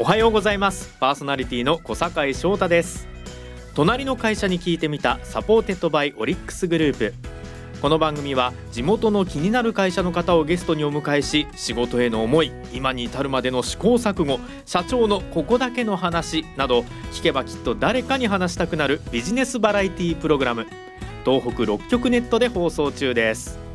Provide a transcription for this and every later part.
おはようございます。パーソナリティの小坂井翔太です。隣の会社に聞いてみた supported by オリックスグループ。この番組は地元の気になる会社の方をゲストにお迎えし仕事への思い今に至るまでの試行錯誤社長のここだけの話など聞けばきっと誰かに話したくなるビジネスバラエティプログラム。東北6局ネットで放送中です。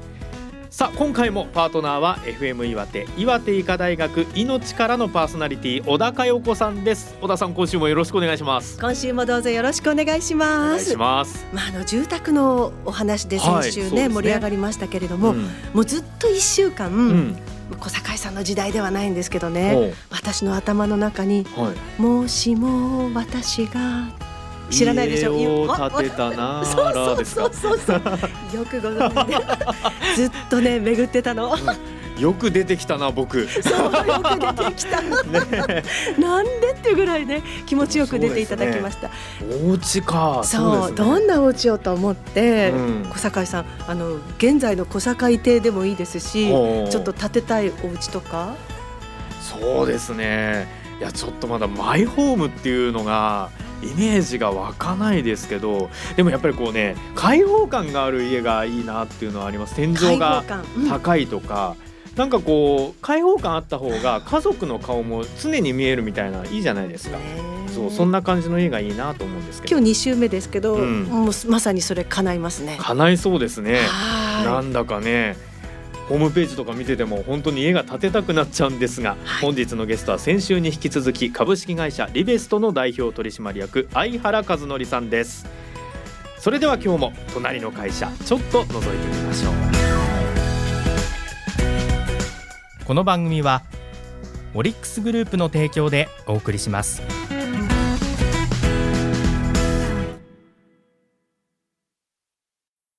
さあ今回もパートナーは FM 岩手岩手医科大学命からのパーソナリティ小田佳代子さんです。小田さん今週もよろしくお願いします。今週もどうぞよろしくお願いします。します。まああの住宅のお話で先週ねはいね、盛り上がりましたけれども、うん、もうずっと一週間、うん。小坂井さんの時代ではないんですけどね私の頭の中に、はい、もしも私が知らないでしょ？家を建てたな そうそうそうそう。そうよくご存知で。ずっとね巡ってたの、うん、よく出てきたな僕。そうよく出てきた、ね、なんでっていうぐらいね気持ちよく出ていただきました、ね、お家か。そう、ね、どんなお家をと思って、うん、小坂井さんあの現在の小坂井邸でもいいですしちょっと建てたいお家とか？そうですね。いやちょっとまだマイホームっていうのがイメージが湧かないですけどでもやっぱりこうね開放感がある家がいいなっていうのはあります天井が高いとか。なんかこう開放感あった方が家族の顔も常に見えるみたいないいじゃないですか。そうそんな感じの家がいいなと思うんですけど。今日2週目ですけど、うん、もうまさにそれ叶いますね。叶いそうですね。なんだかね。ホームページとか見てても本当に家が建てたくなっちゃうんですが、はい、本日のゲストは先週に引き続き株式会社リベストの代表取締役相原和則さんです。それでは今日も隣の会社ちょっと覗いてみましょう。この番組はオリックスグループの提供でお送りします。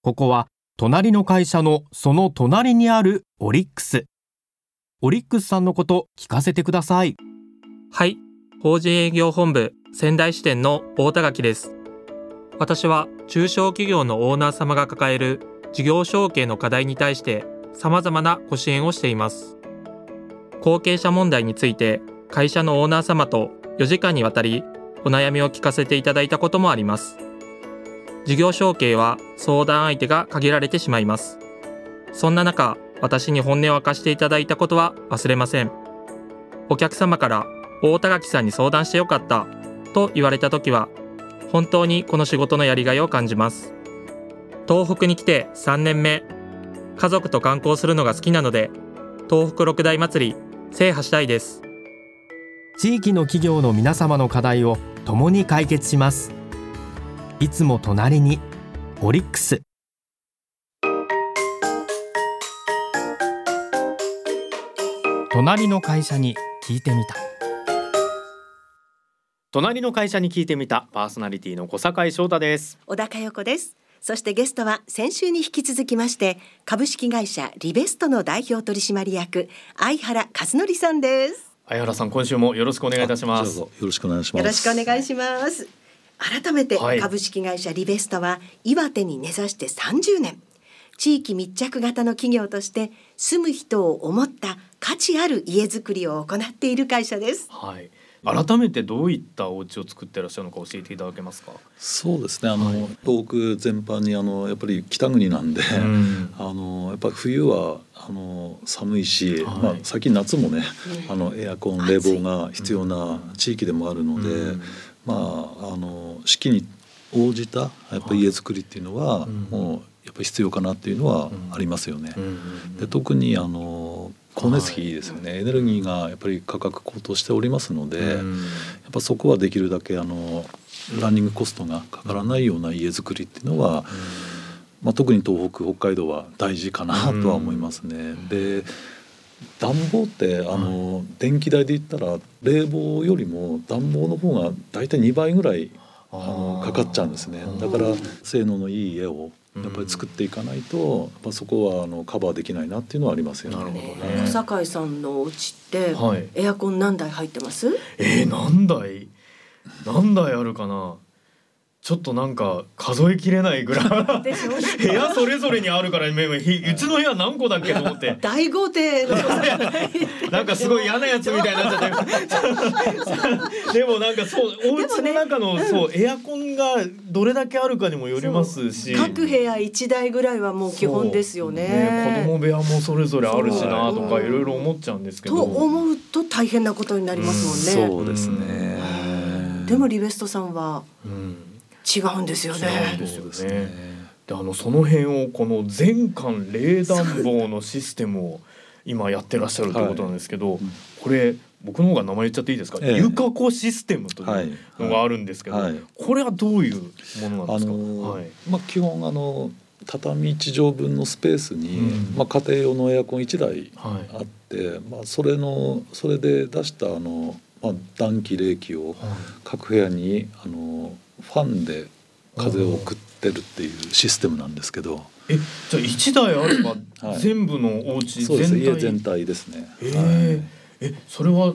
ここは隣の会社のその隣にあるオリックス。オリックスさんのこと聞かせてください。はい、法人営業本部仙台支店の大田垣です。私は中小企業のオーナー様が抱える事業承継の課題に対して様々なご支援をしています。後継者問題について会社のオーナー様と4時間にわたりお悩みを聞かせていただいたこともあります。事業承継は相談相手が限られてしまいます。そんな中、私に本音を明かしていただいたことは忘れません。お客様から大田垣さんに相談してよかったと言われた時は、本当にこの仕事のやりがいを感じます。東北に来て3年目、家族と観光するのが好きなので、東北六大祭り制覇したいです。地域の企業の皆様の課題を共に解決します。いつも隣にオリックス。隣の会社に聞いてみた。隣の会社に聞いてみた。パーソナリティの小坂井翔太です。小高代子です。そしてゲストは先週に引き続きまして株式会社リベストの代表取締役相原和則さんです。相原さん今週もよろしくお願いいたします。よろしくお願いします。よろしくお願いします改めて株式会社リベストは岩手に根ざして30年。地域密着型の企業として住む人を思った価値ある家づくりを行っている会社です。はい。改めてどういったお家を作ってらっしゃるのか教えていただけますか？そうですね。あの、はい、東北全般にあのやっぱり北国なんで、うん、あのやっぱ冬はあの寒いし、はい、まあ最近夏もね、あのエアコン冷房が必要な地域でもあるので、うん、まああの四季に応じたやっぱ家づくりっていうのは、もうやっぱり必要かなっていうのはありますよね。で特にあの光熱費ですよね、はい、エネルギーがやっぱり価格高騰しておりますので、やっぱそこはできるだけあのランニングコストがかからないような家づくりっていうのは、まあ、特に東北北海道は大事かなとは思いますね。で暖房ってあの、はい、電気代で言ったら冷房よりも暖房の方が大体2倍ぐらいあのかかっちゃうんですねだから性能のいい家をやっぱり作っていかないと、やっぱそこはあのカバーできないなっていうのはありますよね。なるほどね。小坂井さんのお家って、はい、エアコン何台入ってます？えー、何台？何台あるかな？ちょっとなんか数えきれないぐらい。部屋それぞれにあるからうちの部屋何個だっけと思って。大豪邸の なんかすごい嫌なやつみたいになっちゃって。でもなんかそうお家の中の、ね、そうエアコンがどれだけあるかにもよりますし。各部屋一台ぐらいはもう基本ですよね。ね子供部屋もそれぞれあるしなとかいろいろ思っちゃうんですけど。と思うと大変なことになりますもんね。そうですね。でもリベストさんは、うん違うんですよね。ですよね。であのその辺をこの全館冷暖房のシステムを今やってらっしゃるということなんですけど、はい、これ僕の方が名前言っちゃっていいですか、ええ、ゆかこシステムというのがあるんですけど、はい。はい、これはどういうものなんですか、あのー、まあ、基本あの畳1畳分のスペースに、うん、まあ、家庭用のエアコン1台あって、まあ、それのそれで出したあの、まあ、暖気冷気を各部屋にあのファンで風を送ってるっていうシステムなんですけど。えじゃあ一台あれば全部のお家全体、家全体ですね。えー、はい、えそれは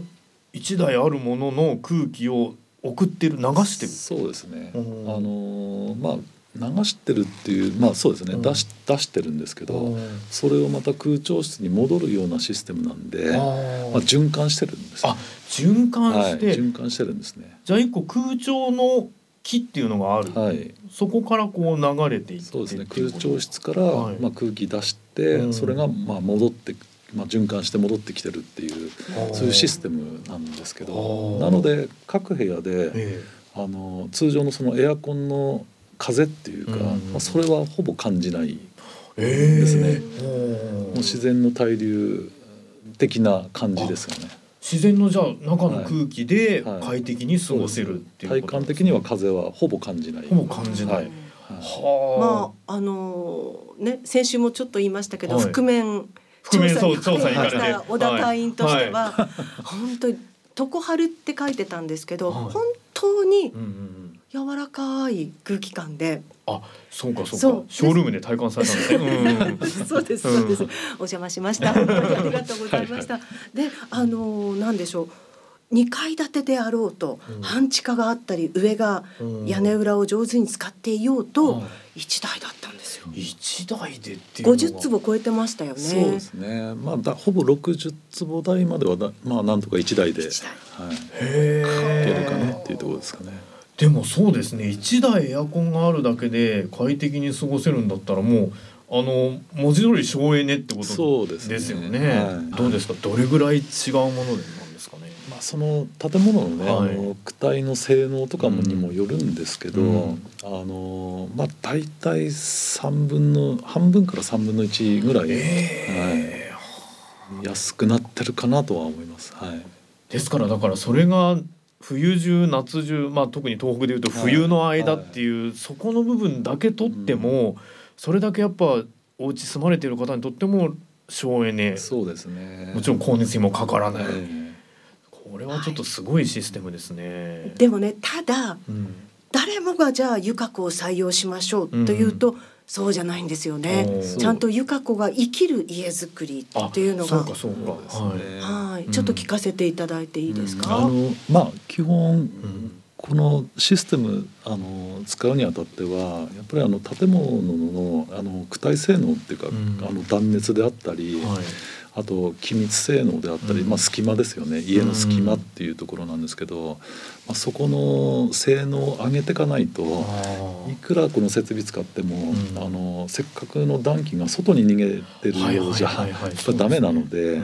一台あるものの空気を送ってる流してるそうですね。あのまあ流してるっていうまあそうですね、出し出してるんですけどそれをまた空調室に戻るようなシステムなんでまあ、循環してるんです、ね、あ循環して、はい、循環してるんですね。じゃあ一個空調の木っていうのがある、はい、そこからこう流れていってそうですね。空調室から、はい、まあ、空気出して、うん、それがまあ戻ってまあ、循環して戻ってきてるっていうそういうシステムなんですけどなので各部屋で、あの通常のそのエアコンの風っていうか、うん、まあ、それはほぼ感じない。ですね。もう自然の対流的な感じですよね。自然のじゃあ中の空気で快適に過ごせるっていう、はいはい、体感的には風はほぼ感じない。ほぼ感じない。はい、はあ、まああのー、ね先週もちょっと言いましたけど、覆面覆面調査に行かれた小田隊員としては、本当に常春って書いてたんですけど、本当に柔らかい空気感で。あ、そうかそうか。ショールームで体感されたんですね。そうですそうです。お邪魔しました。ありがとうございました。で、あのなんでしょう。2階建てであろうと、半地下があったり上が屋根裏を上手に使っていようと1台だったんですよ。1台でっていう50坪超えてましたよね。そうですね。まあだほぼ60坪台まではだまあなんとか1台で、はい、へいけるかなっていうところですかね。でもそうですね1台エアコンがあるだけで快適に過ごせるんだったらもうあの文字通り省エネってことですよね。ねはい、どうですか？どれぐらい違うものなんですかね？まあその建物のね、はい、あの躯体の性能とかもにもよるんですけど、うん、あのまあ大体三分の半分から三分の一ぐらい、えー、はい、安くなってるかなとは思います。はい。ですからだからそれが冬中夏中、まあ、特に東北でいうと冬の間っていう、はい。はい、そこの部分だけ取っても、うん、それだけやっぱお家住まれている方にとっても省エネ。そうですね。もちろん光熱費もかからない、これはちょっとすごいシステムですね。はい、でもねただ、うん、誰もがじゃあ湯加を採用しましょうというと、うんそうじゃないんですよね。ちゃんと由香子が生きる家づくりっていうのが、はい、ちょっと聞かせていただいていいですか？うん、あのまあ基本、うん、このシステムあの使うにあたってはやっぱりあの建物のあの躯体性能っていうか、うん、あの断熱であったり。はいあと気密性能であったり、まあ、隙間ですよね。家の隙間っていうところなんですけど、まあ、そこの性能を上げていかないといくらこの設備使っても、あのせっかくの暖気が外に逃げてるようじゃダメなので。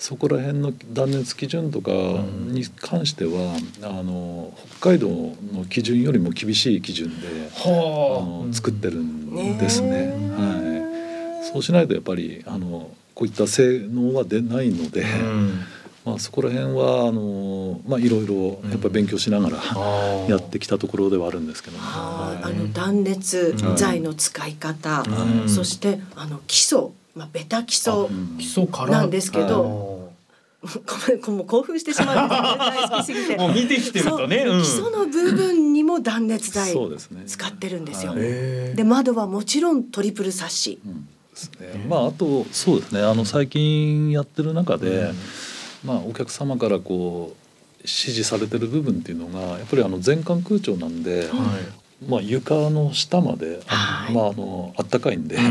そこら辺の断熱基準とかに関しては、あの北海道の基準よりも厳しい基準で、あ。の作ってるんですね。はい、そうしないとやっぱりあのこういった性能は出ないので、うん、まあ、そこら辺はあの、まあ、いろいろやっぱ勉強しながらやってきたところではあるんですけどね。あの断熱材の使い方、うん、そしてあの基礎、まあ、ベタ基礎なんですけど。ごめん興奮してしまうんです大好きすぎて。もう見てきてるとね、うん、基礎の部分にも断熱材使ってるんですよ。で、ね、窓はもちろんトリプルサッシ。うんですね。まああとそうですね。あの最近やってる中で、まあお客様からこう指示されてる部分っていうのがやっぱりあの全館空調なんで、まあ、床の下まであ,、まあ、あのあったかいんで、ま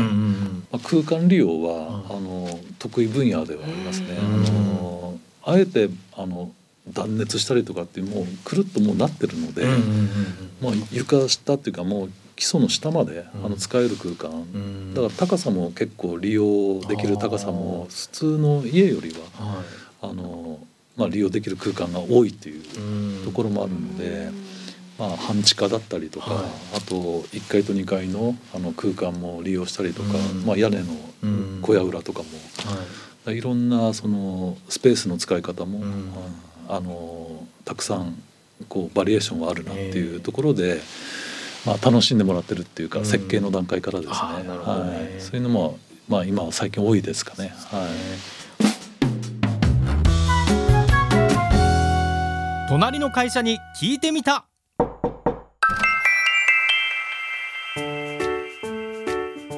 あ、空間利用は、あの得意分野ではありますね。あのあえてあの断熱したりとかってもうくるっともうなってるので、まあ、床下っていうかもう基礎の下まで、あの使える空間、だから高さも結構利用できる高さも普通の家よりは、あのまあ、利用できる空間が多いっていうところもあるので。まあ、半地下だったりとか、はい、あと1階と2階のあの空間も利用したりとか、まあ、屋根の小屋裏とかも、はい、いろんなそのスペースの使い方も、あのたくさんこうバリエーションはあるなっていうところで、まあ、楽しんでもらってるっていうか、設計の段階からですね,、はい、そういうのも、まあ、今最近多いですかね。はい。隣の会社に聞いてみた。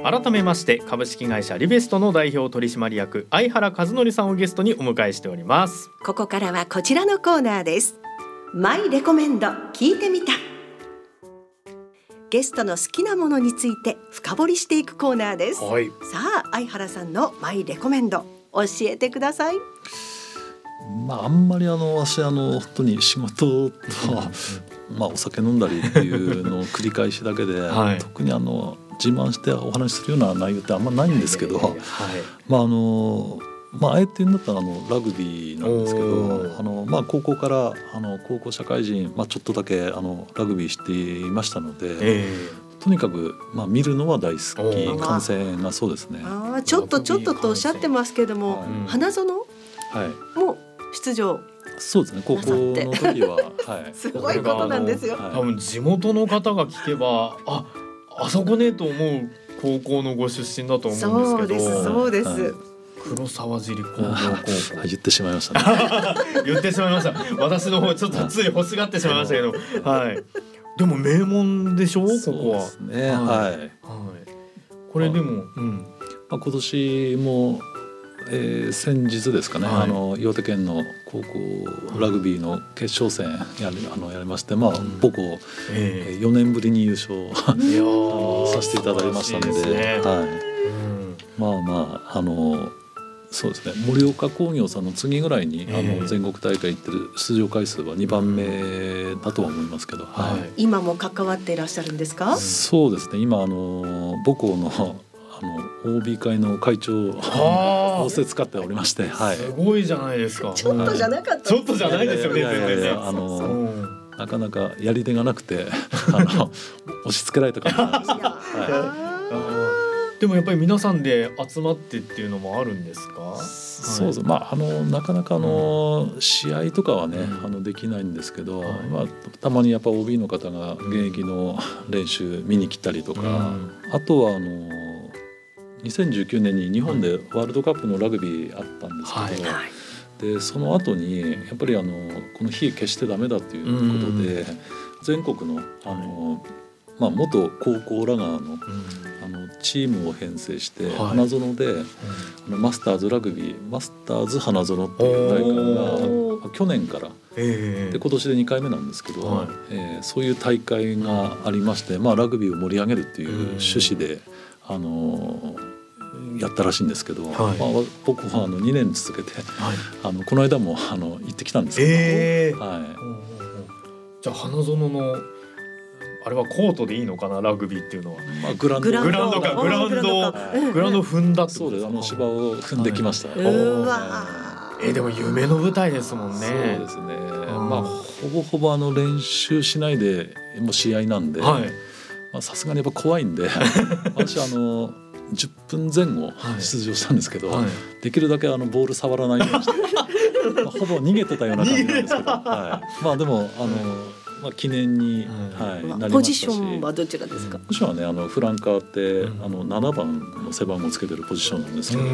改めまして株式会社リベストの代表取締役相原和則さんをゲストにお迎えしております。ここからはこちらのコーナーです。マイレコメンド聞いてみたゲストの好きなものについて深掘りしていくコーナーです、はい、さあ相原さんのマイレコメンド教えてください。まああんまりあの私あの本当に仕事とまあお酒飲んだりっていうのを繰り返しだけで、はい、特にあの自慢してお話しするような内容ってあんまないんですけど、はい、まああのまあ、あえて言うんだったらあのラグビーなんですけどあの、まあ、高校からあの高校社会人、まあ、ちょっとだけあのラグビーしていましたので、えー、とにかく、まあ、見るのは大好き観戦がそうですね。あちょっとちょっととおっしゃってますけども、はい、花園、はい、も出場そうですね高校の時は、はい、すごいことなんですよ。多分地元の方が聞けばああそこねと思う高校のご出身だと思うんですけど。そうですそうです、黒沢尻工業高校。言ってしまいました、ね、言ってしまいました。私の方ちょっとつい欲しがってしまいましたけど。はい。でも名門でしょ？ここは。ね。はい、はい、これでも、うん。まあ、今年もえー、先日ですかね、はい、あの岩手県の高校ラグビーの決勝戦やりあのやりまして、まあ、うん、母校、えー、4年ぶりに優勝。させていただきましたので、ね、はい、まあまああのそうですね。盛岡工業さんの次ぐらいに、あの全国大会行ってる出場回数は2番目だとは思いますけど、はい、今も関わっていらっしゃるんですか？そうですね。今あの母校のあの OB 会の会長を仰せ使っておりまして、はい、すごいじゃないですか。ちょっとじゃなかった、ちょっとじゃないですよね。全然あのなかなかやり手がなくてあの押し付けられた感じなんですけど。はい、でもやっぱり皆さんで集まってっていうのもあるんですか？そうです、まああのなかなかあの、うん、試合とかはね、うん、あのできないんですけど、はい、まあたまにやっぱ OB の方が現役の練習見に来たりとか、うん、あとはあの2019年に日本でワールドカップのラグビーあったんですけど、はい、でその後にやっぱりあのこの火消してダメだっていうことで、全国のあの、まあ、元高校ラガーの,、あのチームを編成して、花園で、あのマスターズラグビーマスターズ花園っていう大会が去年から。で今年で2回目なんですけど、はい、えー、そういう大会がありまして、まあ、ラグビーを盛り上げるっていう趣旨で、あのやったらしいんですけど、はい、まあ、僕はあの2年続けて、はい、あのこの間もあの行ってきたんですけど、えー、はい、じゃあ花園のあれはコートでいいのかなラグビーっていうのは、まあ、グランド。グランド。かグランドグランド。踏んだそうですあの芝を踏んできました、はい、うわえー、でも夢の舞台ですもんね。そうですね。まあほぼほぼあの練習しないでもう試合なんで、はい。まあさすがにやっぱ怖いんで。私あの10分前後出場したんですけど、はい。はい、できるだけあのボール触らないようにして。まあ、ほぼ逃げてたような感じなんですけど、はい、まあでもあの、まあ、記念に、はい、ポジションはどちらですか？ポジションはねあのフランカーって、あの7番の背番号をつけてるポジションなんですけど、はい。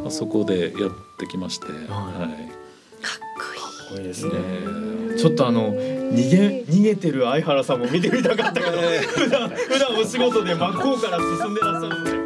まあ、そこでやってきまして、はい、かっこいい。ですね。ちょっとあの逃げ逃げてる相原さんも見てみたかったけど、普段普段お仕事で真っ向から進んでらっしゃるんで。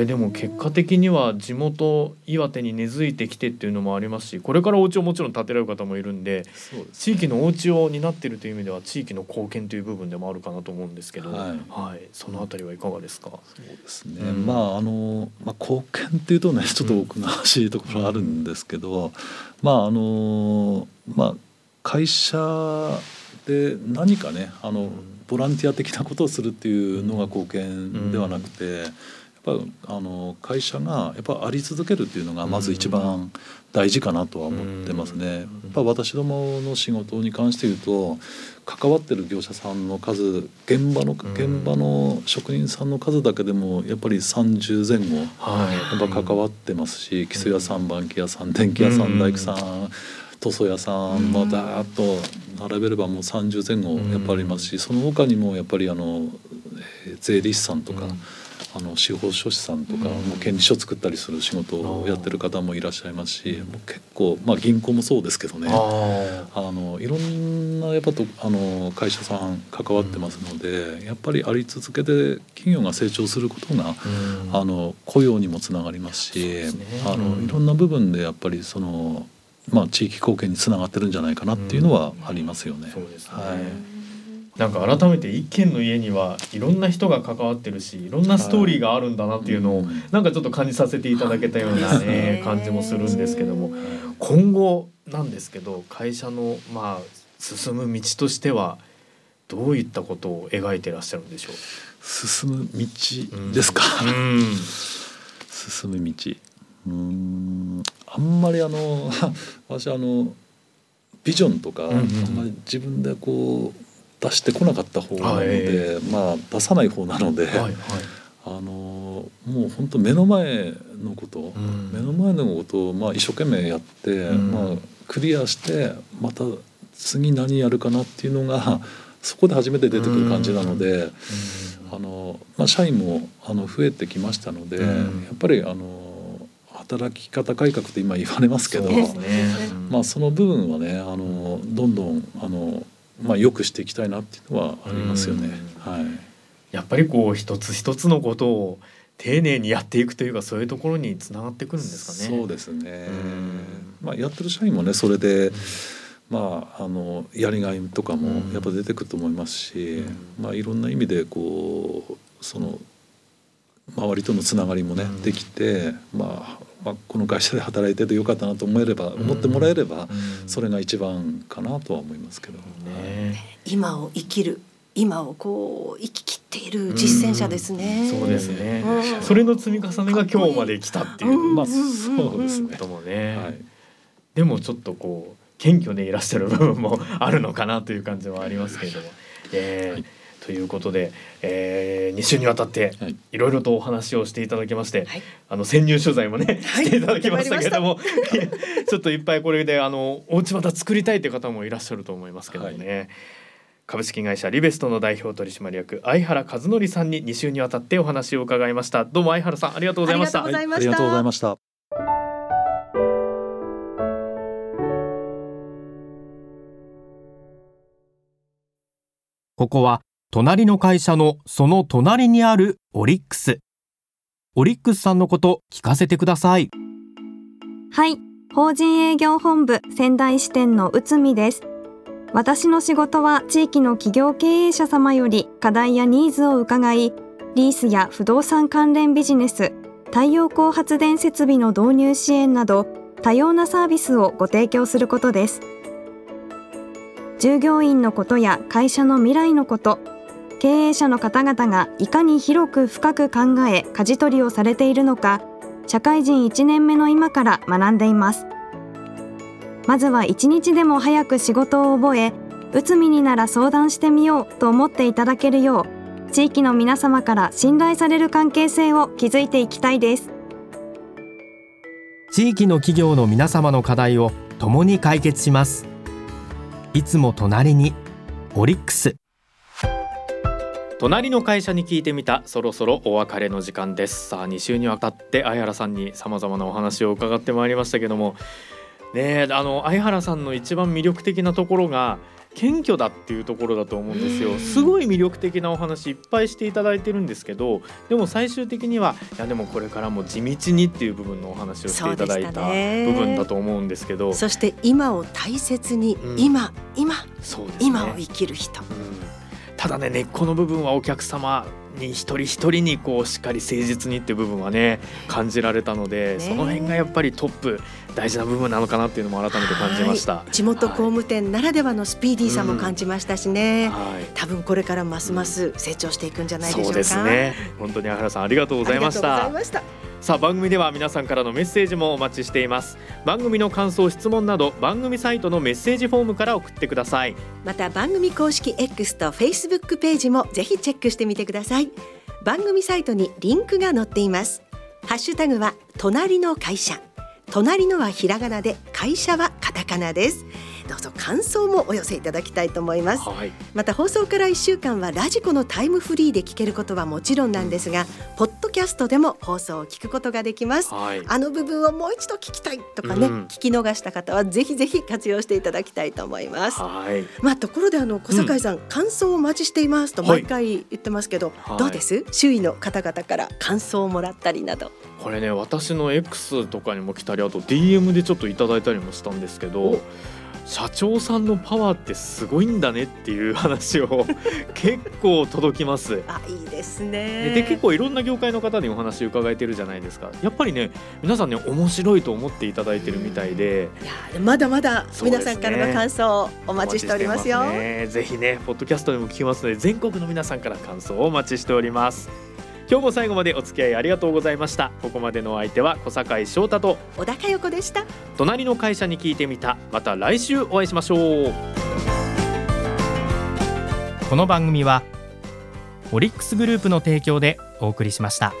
れでも結果的には地元岩手に根付いてきてっていうのもありますしこれからお家をもちろん建てられる方もいるんで地域のお家を担っているという意味では地域の貢献という部分でもあるかなと思うんですけど、はい、はい、そのあたりはいかがですか？そうですね、うん、まああの、まあ、貢献っていうとねちょっと奥なしいところあるんですけど、うん、まああのまあ会社で何かねあの、ボランティア的なことをするっていうのが貢献ではなくて、やっぱあの会社がやっぱあり続けるっていうのがまず一番大事かなとは思ってますね。やっぱ私どもの仕事に関して言うと関わってる業者さんの数現場の現場の職人さんの数だけでもやっぱり30前後やっぱ関わってますし基礎屋さん板木屋さん電気屋さん大工さん塗装屋さん。もだーっと並べればもう30前後やっぱりありますしその他にもやっぱりあの税理士さんとか。あの司法書士さんとか、もう権利書作ったりする仕事をやってる方もいらっしゃいますし、もう結構、まあ、銀行もそうですけどね。あのいろんなやっぱとあの会社さん関わってますので、やっぱりあり続けて企業が成長することが、あの雇用にもつながりますしあのいろんな部分でやっぱりそのまあ、地域貢献につながってるんじゃないかなっていうのはありますよね。そうですね、はいなんか改めて一軒の家にはいろんな人が関わってるしいろんなストーリーがあるんだなっていうのをなんかちょっと感じさせていただけたようなね感じもするんですけども。今後なんですけど会社のまあ進む道としてはどういったことを描いてらっしゃるんでしょう？進む道ですか、うん、進む道。うん。あんまりあの 私あのビジョンとか、うんうん、あんまり自分でこう出してこなかった方なので、はい、まあ出さない方なので、はいはい、あのもう本当目の前のこと、うん、目の前のことをまあ一生懸命やって、うん、まあクリアしてまた次何やるかなっていうのがそこで初めて出てくる感じなので、うん、あのまあ社員もあの増えてきましたので、やっぱりあの。働き方改革って今言われますけど、ね、まあその部分はねあのどんどんあのまあ、よくしていきたいなっていうのはありますよね。はい、やっぱりこう一つ一つのことを丁寧にやっていくというかそういうところにつながってくるんですかね。そうですね。まあやってる社員もねそれで、まああのやりがいとかもやっぱ出てくると思いますし、まあいろんな意味でこうその周りとのつながりもね、できて、まあまあ、この会社で働いててよかったなと思えれば、思ってもらえれば、それが一番かなとは思いますけど、ね、今を生きる今をこう生き切っている実践者ですね。うそうですね、それの積み重ねが今日まで来たっていう、まあそうですね。ともね、はい、でもちょっとこう謙虚でいらっしゃる部分もあるのかなという感じはありますけれども。えー、はいということで、えー、2週にわたってい。ろいろとお話をしていただきまして、はい、あの潜入取材もね、はい、していただきましたけれども ちょっといっぱいこれであのお家また作りたいという方もいらっしゃると思いますけどもね。はい。株式会社リベストの代表取締役相原和則さんに2週にわたってお話を伺いました。どうも相原さんありがとうございました。ありがとうございました。ここは隣の会社のその隣にあるオリックス。オリックスさんのこと聞かせてください。はい、法人営業本部仙台支店の内海です。私の仕事は地域の企業経営者様より課題やニーズを伺い、リースや不動産関連ビジネス、太陽光発電設備の導入支援など多様なサービスをご提供することです。従業員のことや会社の未来のこと、経営者の方々がいかに広く深く考え舵取りをされているのか社会人1年目の今から学んでいます。まずは一日でも早く仕事を覚えうつみになら相談してみようと思っていただけるよう地域の皆様から信頼される関係性を築いていきたいです。地域の企業の皆様の課題を共に解決します。いつも隣にオリックス。隣の会社に聞いてみたそろそろお別れの時間です。さあ2週にわたって相原さんに様々なお話を伺ってまいりましたけども。ねあの相原さんの一番魅力的なところが謙虚だっていうところだと思うんですよ。すごい魅力的なお話いっぱいしていただいてるんですけどでも最終的にはいやでもこれからも地道にっていう部分のお話をしていただいた部分だと思うんですけど。そして今を大切に、うん、今今ね、今を生きる人、うん、ただね根っこの部分はお客様に一人一人にこうしっかり誠実にっていう部分はね感じられたので、その辺がやっぱりトップ大事な部分なのかなっていうのも改めて感じました、地元工務店ならではのスピーディーさも感じましたしね、うんはい、多分これからますます成長していくんじゃないでしょうか、そうですね。本当に原さんありがとうございましたさあ番組では皆さんからのメッセージもお待ちしています。番組の感想質問など番組サイトのメッセージフォームから送ってください。また番組公式 X と Facebook ページもぜひチェックしてみてください。番組サイトにリンクが載っています。ハッシュタグは隣の会社。隣のはひらがなで会社はカタカナです。どうぞ感想もお寄せいただきたいと思います、はい、また放送から1週間はラジコのタイムフリーで聞けることはもちろんなんですが、ポッドキャストでも放送を聞くことができます、はい、あの部分をもう一度聞きたいとかね、うん、聞き逃した方はぜひぜひ活用していただきたいと思います、はい、まあところであの小坂井さん、うん、感想をお待ちしていますと毎回言ってますけど、どうです？周囲の方々から感想をもらったりなど。これね私の X とかにも来たりあと DM でちょっといただいたりもしたんですけど社長さんのパワーってすごいんだねっていう話を 結構届きます。あいいですねで結構いろんな業界の方にお話伺えてるじゃないですかやっぱりね皆さんね面白いと思っていただいてるみたいで、いやまだまだ皆さんからの感想お待ちしておりますよ。すね、ぜひねポッドキャストでも聞きますので全国の皆さんから感想をお待ちしております。今日も最後までお付き合いありがとうございました。ここまでの相手は小坂井翔太と小高代子でした。隣の会社に聞いてみた。また来週お会いしましょう。この番組はオリックスグループの提供でお送りしました。